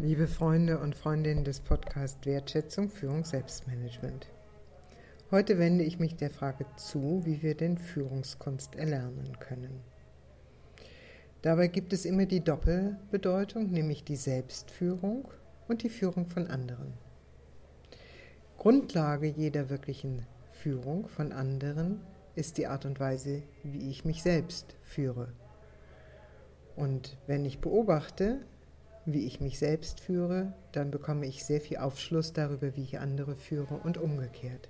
Liebe Freunde und Freundinnen des Podcasts Wertschätzung, Führung, Selbstmanagement. Heute wende ich mich der Frage zu, wie wir denn Führungskunst erlernen können. Dabei gibt es immer die Doppelbedeutung, nämlich die Selbstführung und die Führung von anderen. Grundlage jeder wirklichen Führung von anderen ist die Art und Weise, wie ich mich selbst führe. Und wenn ich beobachte, wie ich mich selbst führe, dann bekomme ich sehr viel Aufschluss darüber, wie ich andere führe und umgekehrt.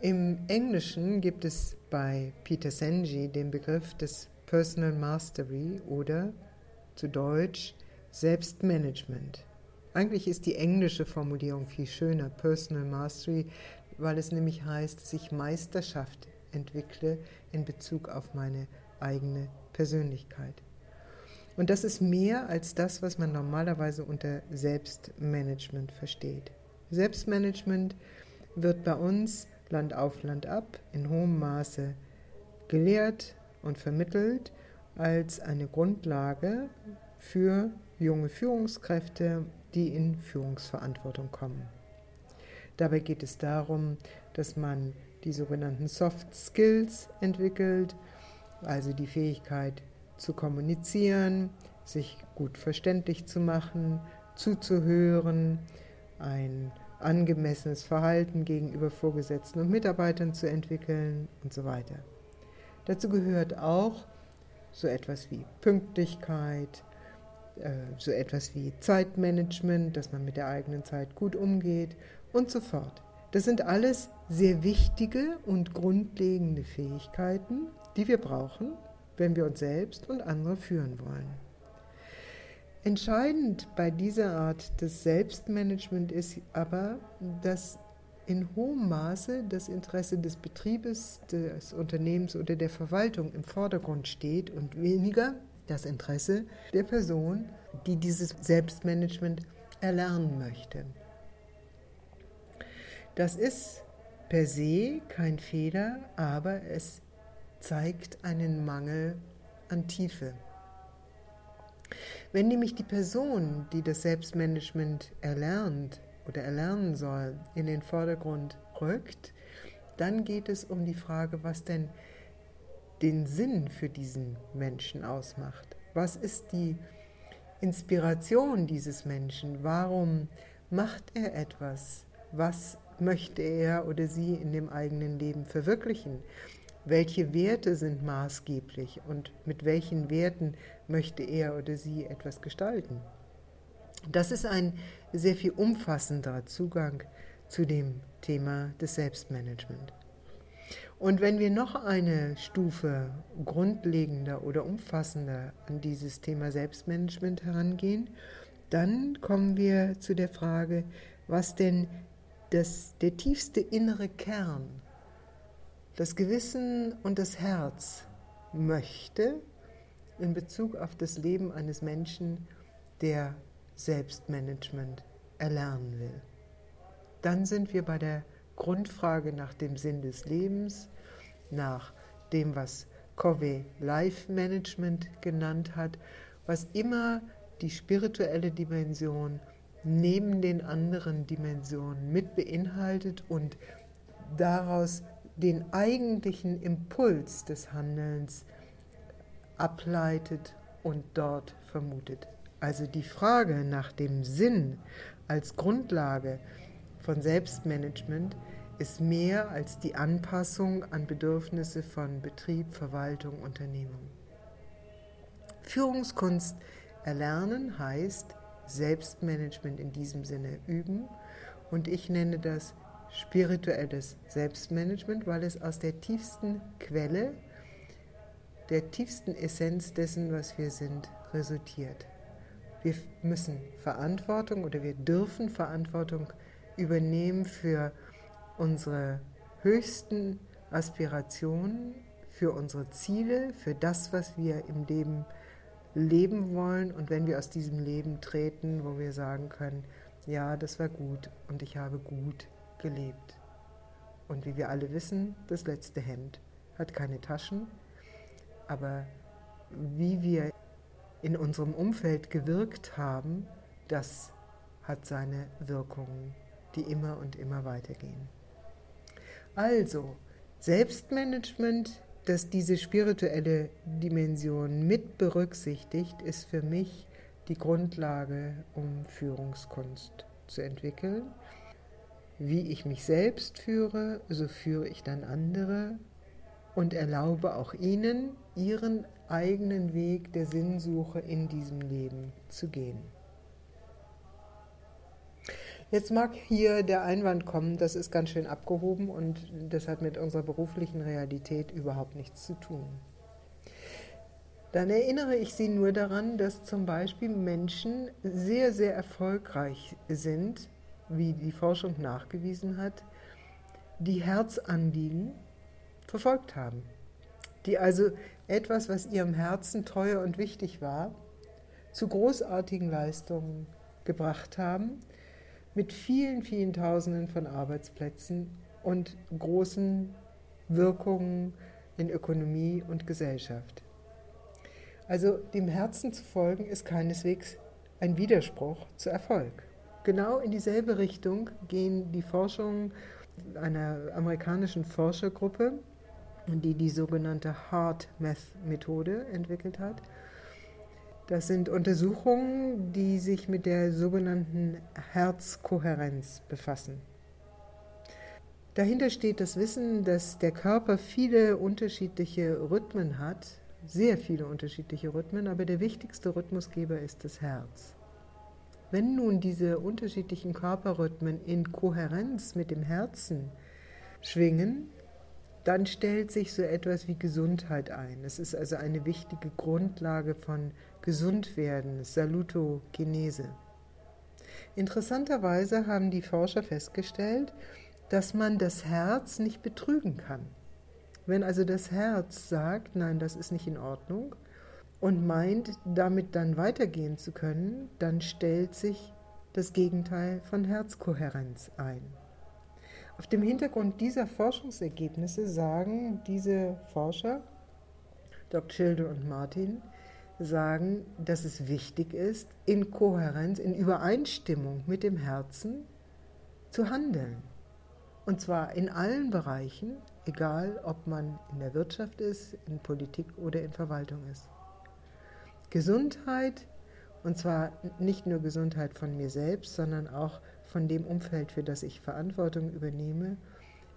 Im Englischen gibt es bei Peter Senji den Begriff des Personal Mastery oder zu Deutsch Selbstmanagement. Eigentlich ist die englische Formulierung viel schöner, Personal Mastery, weil es nämlich heißt, dass ich Meisterschaft entwickle in Bezug auf meine eigene Persönlichkeit. Und das ist mehr als das, was man normalerweise unter Selbstmanagement versteht. Selbstmanagement wird bei uns Land auf Land ab in hohem Maße gelehrt und vermittelt als eine Grundlage für junge Führungskräfte, die in Führungsverantwortung kommen. Dabei geht es darum, dass man die sogenannten Soft Skills entwickelt, also die Fähigkeit zu kommunizieren, sich gut verständlich zu machen, zuzuhören, ein angemessenes Verhalten gegenüber Vorgesetzten und Mitarbeitern zu entwickeln und so weiter. Dazu gehört auch so etwas wie Pünktlichkeit, äh, so etwas wie Zeitmanagement, dass man mit der eigenen Zeit gut umgeht und so fort. Das sind alles sehr wichtige und grundlegende Fähigkeiten, die wir brauchen, wenn wir uns selbst und andere führen wollen. Entscheidend bei dieser Art des Selbstmanagement ist aber, dass in hohem Maße das Interesse des Betriebes, des Unternehmens oder der Verwaltung im Vordergrund steht und weniger das Interesse der Person, die dieses Selbstmanagement erlernen möchte. Das ist per se kein Fehler, aber es zeigt einen Mangel an Tiefe. Wenn nämlich die Person, die das Selbstmanagement erlernt oder erlernen soll, in den Vordergrund rückt, dann geht es um die Frage, was denn den Sinn für diesen Menschen ausmacht. Was ist die Inspiration dieses Menschen? Warum macht er etwas? Was möchte er oder sie in dem eigenen Leben verwirklichen? Welche Werte sind maßgeblich und mit welchen Werten möchte er oder sie etwas gestalten. Das ist ein sehr viel umfassender Zugang zu dem Thema des Selbstmanagement. Und wenn wir noch eine Stufe grundlegender oder umfassender an dieses Thema Selbstmanagement herangehen, dann kommen wir zu der Frage, was denn das, der tiefste innere Kern das Gewissen und das Herz möchte in Bezug auf das Leben eines Menschen, der Selbstmanagement erlernen will. Dann sind wir bei der Grundfrage nach dem Sinn des Lebens, nach dem, was Covey Life Management genannt hat, was immer die spirituelle Dimension neben den anderen Dimensionen mit beinhaltet und daraus den eigentlichen Impuls des Handelns ableitet und dort vermutet. Also die Frage nach dem Sinn als Grundlage von Selbstmanagement ist mehr als die Anpassung an Bedürfnisse von Betrieb, Verwaltung, Unternehmung. Führungskunst erlernen heißt Selbstmanagement in diesem Sinne üben und ich nenne das spirituelles Selbstmanagement, weil es aus der tiefsten Quelle, der tiefsten Essenz dessen, was wir sind, resultiert. Wir müssen Verantwortung oder wir dürfen Verantwortung übernehmen für unsere höchsten Aspirationen, für unsere Ziele, für das, was wir im Leben leben wollen und wenn wir aus diesem Leben treten, wo wir sagen können, ja, das war gut und ich habe gut gelebt. Und wie wir alle wissen, das letzte Hemd hat keine Taschen, aber wie wir in unserem Umfeld gewirkt haben, das hat seine Wirkungen, die immer und immer weitergehen. Also, Selbstmanagement, das diese spirituelle Dimension mit berücksichtigt, ist für mich die Grundlage, um Führungskunst zu entwickeln. Wie ich mich selbst führe, so führe ich dann andere und erlaube auch ihnen, ihren eigenen Weg der Sinnsuche in diesem Leben zu gehen. Jetzt mag hier der Einwand kommen, das ist ganz schön abgehoben und das hat mit unserer beruflichen Realität überhaupt nichts zu tun. Dann erinnere ich Sie nur daran, dass zum Beispiel Menschen sehr, sehr erfolgreich sind, wie die Forschung nachgewiesen hat, die Herzanliegen verfolgt haben. Die also etwas, was ihrem Herzen teuer und wichtig war, zu großartigen Leistungen gebracht haben mit vielen, vielen Tausenden von Arbeitsplätzen und großen Wirkungen in Ökonomie und Gesellschaft. Also dem Herzen zu folgen ist keineswegs ein Widerspruch zu Erfolg. Genau in dieselbe Richtung gehen die Forschungen einer amerikanischen Forschergruppe, die die sogenannte Heart Math Methode entwickelt hat das sind Untersuchungen, die sich mit der sogenannten Herzkohärenz befassen. Dahinter steht das Wissen, dass der Körper viele unterschiedliche Rhythmen hat, sehr viele unterschiedliche Rhythmen, aber der wichtigste Rhythmusgeber ist das Herz. Wenn nun diese unterschiedlichen Körperrhythmen in Kohärenz mit dem Herzen schwingen, dann stellt sich so etwas wie Gesundheit ein. Es ist also eine wichtige Grundlage von Gesundwerden, Salutogenese. Interessanterweise haben die Forscher festgestellt, dass man das Herz nicht betrügen kann. Wenn also das Herz sagt, nein, das ist nicht in Ordnung und meint, damit dann weitergehen zu können, dann stellt sich das Gegenteil von Herzkohärenz ein. Auf dem Hintergrund dieser Forschungsergebnisse sagen diese Forscher, Dr. Schilde und Martin, sagen, dass es wichtig ist, in Kohärenz, in Übereinstimmung mit dem Herzen zu handeln. Und zwar in allen Bereichen, egal ob man in der Wirtschaft ist, in Politik oder in Verwaltung ist. Gesundheit, und zwar nicht nur Gesundheit von mir selbst, sondern auch von dem Umfeld, für das ich Verantwortung übernehme,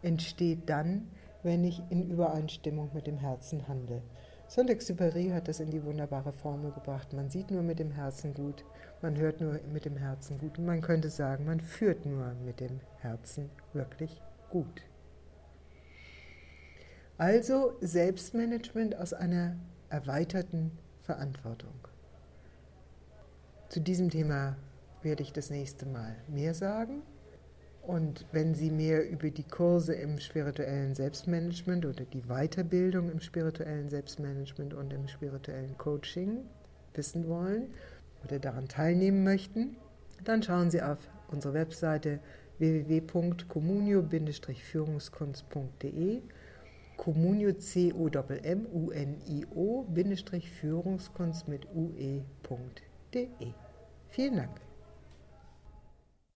entsteht dann, wenn ich in Übereinstimmung mit dem Herzen handle. Saint-Exupéry hat das in die wunderbare Formel gebracht. Man sieht nur mit dem Herzen gut, man hört nur mit dem Herzen gut und man könnte sagen, man führt nur mit dem Herzen wirklich gut. Also Selbstmanagement aus einer erweiterten Verantwortung. Zu diesem Thema werde ich das nächste Mal mehr sagen. Und wenn Sie mehr über die Kurse im spirituellen Selbstmanagement oder die Weiterbildung im spirituellen Selbstmanagement und im spirituellen Coaching wissen wollen oder daran teilnehmen möchten, dann schauen Sie auf unsere Webseite www.communio-führungskunst.de Communio c o m u n i o Führungskunst mit ue.de. Vielen Dank.